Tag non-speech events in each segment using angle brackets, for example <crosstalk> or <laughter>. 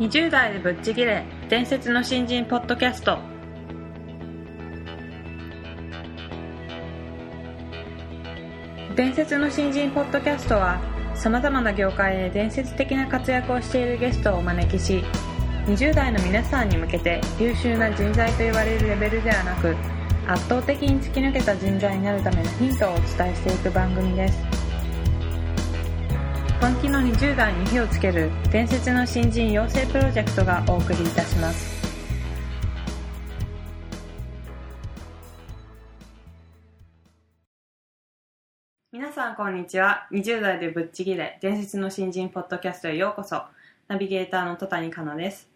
20代でぶっちぎれ伝説の新人ポッドキャスト。伝説の新人ポッドキャストはさまざまな業界で伝説的な活躍をしているゲストをお招きし20代の皆さんに向けて優秀な人材と言われるレベルではなく圧倒的に突き抜けた人材になるためのヒントをお伝えしていく番組です。本気の20代に火をつける伝説の新人養成プロジェクトがお送りいたします。皆さんこんにちは。20代でぶっちぎれ伝説の新人ポッドキャストへようこそ。ナビゲーターの戸谷香奈です。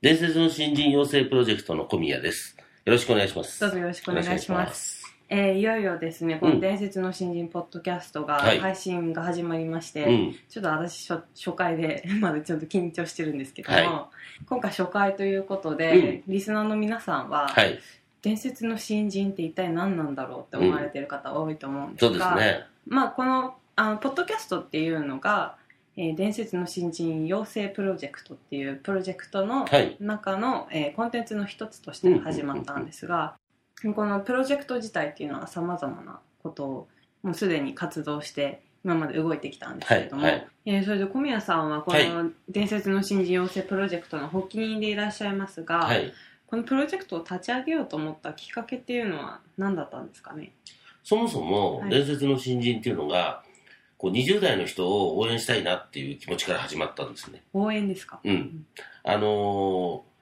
伝説の新人養成プロジェクトの小宮です。よろしくお願いします。どうぞよろしくお願いしますす。えーいよいよですねこの伝説の新人ポッドキャストがはい配信が始まりまして、うん。ちょっと私初初回で <laughs> まだちょっと緊張してるんですけども、は今回初回ということで、リスナーの皆さんは、はい。伝説の新人って一体何なんだろうって思われてる方多いと思うんですそうですが、ね。まあ、このあのポッドキャストっていうのが、えー伝説の新人養成プロジェクトっていうプロジェクトのはい。中の、えーコンテンツの一つとして始まったんですが、このプロジェクト自体っていうのはさまざまなことをもうすでに活動して今まで動いてきたんですけれども、はいはい。えーそれで小宮さんはこはい。の伝説の新人養成プロジェクトの発起人でいらっしゃいますが、はい。このプロジェクトを立ち上げようと思ったきっかけっていうのは何だったんですかね？そもそもは、い。伝説の新人っていうのが、こう20代の人を応援したいなっていう気持ちから始まったんですね。応援ですか？うん。あのー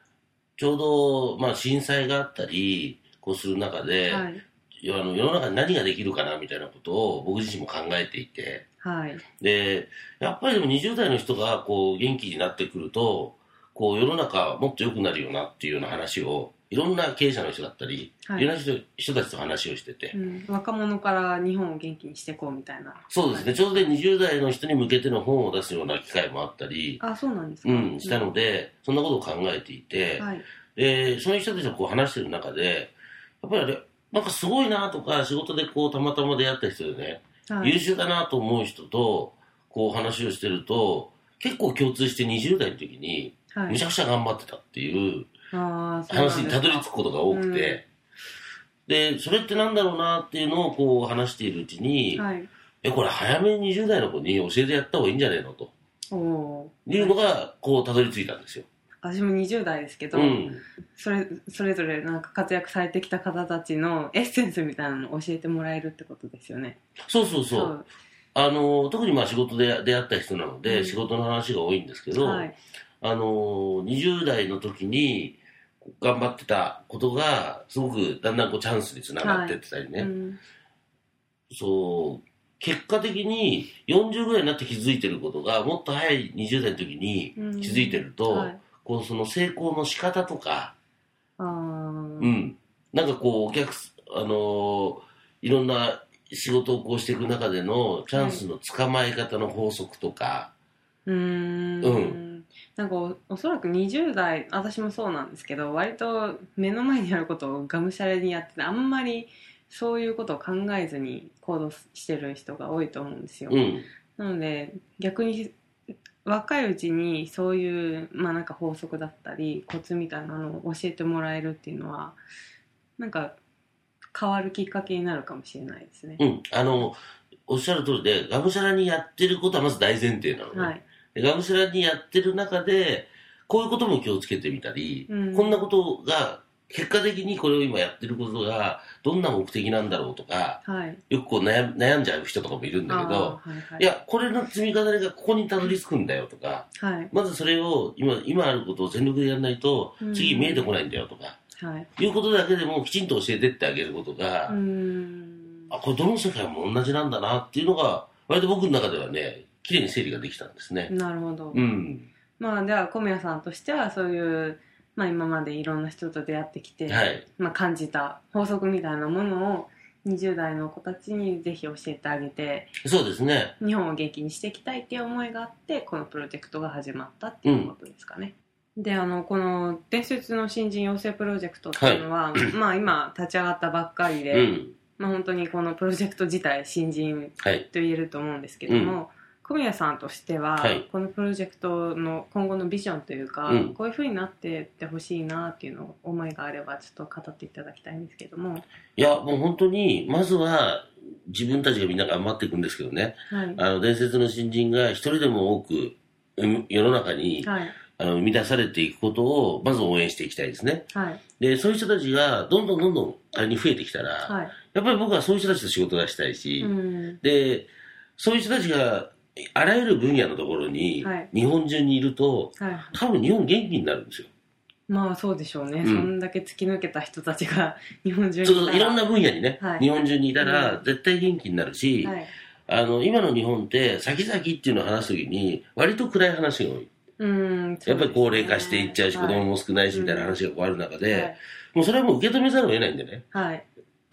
ちょうど、まあ、震災があったり、こうする中で、はいあの世の中に何ができるかなみたいなことを僕自身も考えていて、はいで、やっぱりでも20代の人がこう元気になってくると、こう世の中もっと良くなるよなっていうような話を、いろんな経営者の人だったり、はい。いろんな人人たちと話をしてて、うん、若者から日本を元気にしていこうみたいな。そうですね、ちょうどで20代の人に向けての本を出すような機会もあったり、あそうなんですか。うん、したので、そんなことを考えていて、はい。で、その人たちとこう話してる中で、やっぱりあれ、なんかすごいなとか、仕事でこうたまたま出会った人でね、はい。優秀だなと思う人とこう話をしてると結構共通して20代の時にはい。むちゃくちゃ頑張ってたっていう話にたどり着くことが多くて、でそれってなんだろうなっていうのをこう話しているうちに、はい。えこれ早めに20代の子に教えてやった方がいいんじゃねえのと。いうのがこうたどり着いたんですよ。私も20代ですけど、うん、それそれぞれなんか活躍されてきた方たちのエッセンスみたいなのを教えてもらえるってことですよね。そうそうそう。あの特にまあ仕事で出会った人なので、うん。仕事の話が多いんですけど、はい。あの20代の時に頑張ってたことがすごくだんだんこうチャンスにつながってってたりね、うんそう。結果的に40ぐらいになって気づいてることがもっと早い20代の時にうん。気づいてると、はい。こうその成功の仕方とか、うん、なんかこうお客すあのいろんな仕事をこうしていく中でのチャンスの捕まえ方の法則とか、うーん。うんなんかおおそらく20代私もそうなんですけど割と目の前にあることをがむしゃらにやっててあんまりそういうことを考えずに行動してる人が多いと思うんですよ、うん、なので逆に若いうちにそういう、まあ、なんか法則だったりコツみたいなのを教えてもらえるっていうのはなんか変わるきっかけになるかもしれないですね。うん、あのおっしゃる通りでがむしゃらにやってることはまず大前提なのね、はい、でがむしゃらにやってる中で、こういうことも気をつけてみたり、うん。こんなことが、結果的にこれを今やってることが、どんな目的なんだろうとか、はい、よくこう悩悩んじゃう人とかもいるんだけど、はいはい。いや、これの積み重ねがここにたどり着くんだよとか、はい。まずそれを今、今あることを全力でやらないとうん、次見えてこないんだよとか、はい。いうことだけでもきちんと教えてってあげることが、うーん。あ、これどの世界も同じなんだなっていうのが、割と僕の中ではね、綺麗に整理ができたんですね。なるほど、うん。まあでは小宮さんとしてはそういう、まあ、今までいろんな人と出会ってきて、はい。まあ、感じた法則みたいなものを20代の子たちにぜひ教えてあげてそうですね。日本を元気にしていきたいっていう思いがあってこのプロジェクトが始まったっていうことですかね。であのこの伝説の新人養成プロジェクトっていうのは、<clears throat> まあ今立ち上がったばっかりで、うん。まあ、本当にこのプロジェクト自体新人はい。と言えると思うんですけども、小宮さんとしては、はい。このプロジェクトの今後のビジョンというか、うん。こういうふうになってってほしいなっていうのを思いがあればちょっと語っていただきたいんですけども、いや、もう本当に、まずは、自分たちがみんな頑張っていくんですけどね。はい。あの、伝説の新人が一人でも多く、うん世の中に、はい。あの生み出されていくことを、まず応援していきたいですね。はい。で、そういう人たちが、どんどんどんどん仮に増えてきたら、はい。やっぱり僕はそういう人たちと仕事がしたいし、うん。で、そういう人たちが、あらゆる分野のところに、はい。日本中にいると、はい。多分日本元気になるんですよ。まあそうでしょうね、うん。そんだけ突き抜けた人たちが <laughs> 日本中にちょっといろんな分野にね、はい。日本中にいたらう、ん。絶対元気になるし、はい。あの、今の日本って、先々っていうのを話すときに、割と暗い話が多い。うんやっぱり高齢化していっちゃうし、はい。子供も少ないし、みたいな話がこうある中で、はい。もうそれはもう受け止めざるを得ないんでね。はい、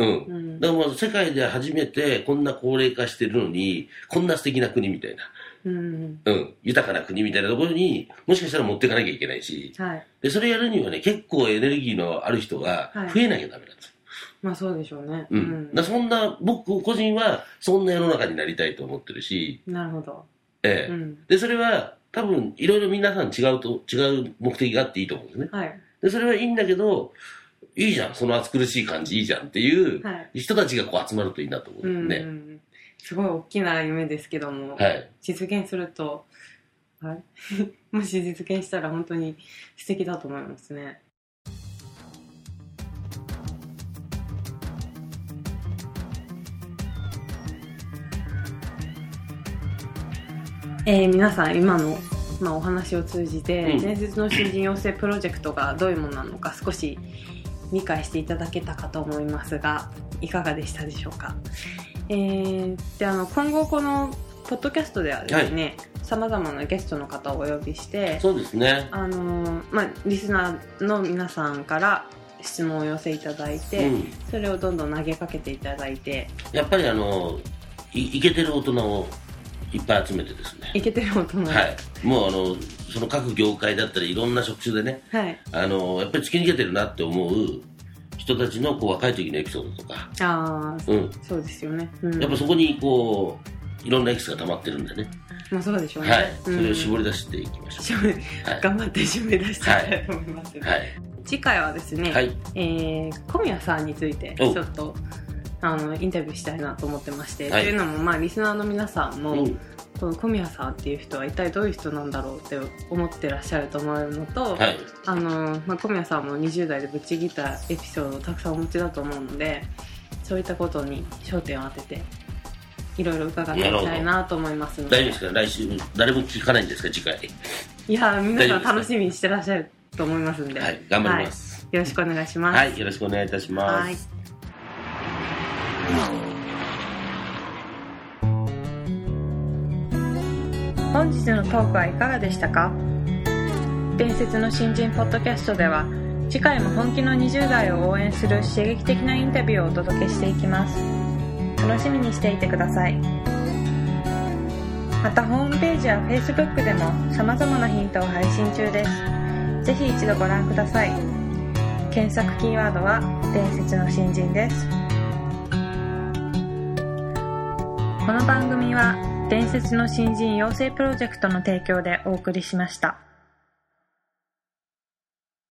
うん。うん。だからもう世界で初めてこんな高齢化してるのに、こんな素敵な国みたいな、うん。うん、豊かな国みたいなところにもしかしたら持っていかなきゃいけないし、はい。で、それやるにはね、結構エネルギーのある人がはい。増えなきゃダメなんです。よ。まあそうでしょうね。うん。だそんな、僕個人はそんな世の中になりたいと思ってるし、なるほど、ええ。うん。で、それは多分いろいろ皆さん違うと、違う目的があっていいと思うんですね。はい。で、それはいいんだけど、いいじゃん、その暑苦しい感じいいじゃんっていうはい人たちがこう集まるといいなと思ううんですね。んすごい大きな夢ですけども、はい。実現すると、はい、<laughs> もし実現したら本当に素敵だと思いますね。えー皆さん今の、まあ、お話を通じて、うん伝説の新人養成プロジェクトがどういうものなのか少し理解していただけたかと思いますがいかがでしたでしょうか、えーであの今後このポッドキャストではですねさまざまなゲストの方をお呼びしてそうですね。あのーまあ、リスナーの皆さんから質問を寄せいただいて、うん。それをどんどん投げかけていただいてやっぱりあの、いいけてる大人をいっぱい集めてですね。いけてる大人はい。もうあの、その各業界だったりいろんな職種でね、はい、あの、やっぱり突き抜けてるなって思う人たちのこう若い時のエピソードとか、ああうん。そうですよね、うん、やっぱそこにこう、いろんなエキスが溜まってるんでね。まあそうでしょうね、はい。そうんれを絞り出していきましょ絞りう。はい。頑張って締め出していきたいと思います、はい。次回はですね、はい。えー小宮さんについてちおょっとあのインタビューしたいなと思ってまして、はいというのも、まあ、リスナーの皆さんも、うん。この小宮さんっていう人は一体どういう人なんだろうって思ってらっしゃると思うのと、はい。あのまあ、小宮さんも20代でぶっちぎったエピソードをたくさんお持ちだと思うのでそういったことに焦点を当てていろいろ伺っていきたいなと思いますので大丈夫ですか？来週、誰も聞かないんですか？次回。いや皆さん楽しみにしてらっしゃると思いますんで、はい。頑張ります。はいよろしくお願いします。はい。よろしくお願いいたします。本日のトークはいかがでしたか？伝説の新人ポッドキャストでは次回も本気の20代を応援する刺激的なインタビューをお届けしていきます。楽しみにしていてください。またホームページや Facebook でも様々なヒントを配信中です。ぜひ一度ご覧ください。検索キーワードは伝説の新人です。この番組は伝説の新人養成プロジェクトの提供でお送りしました。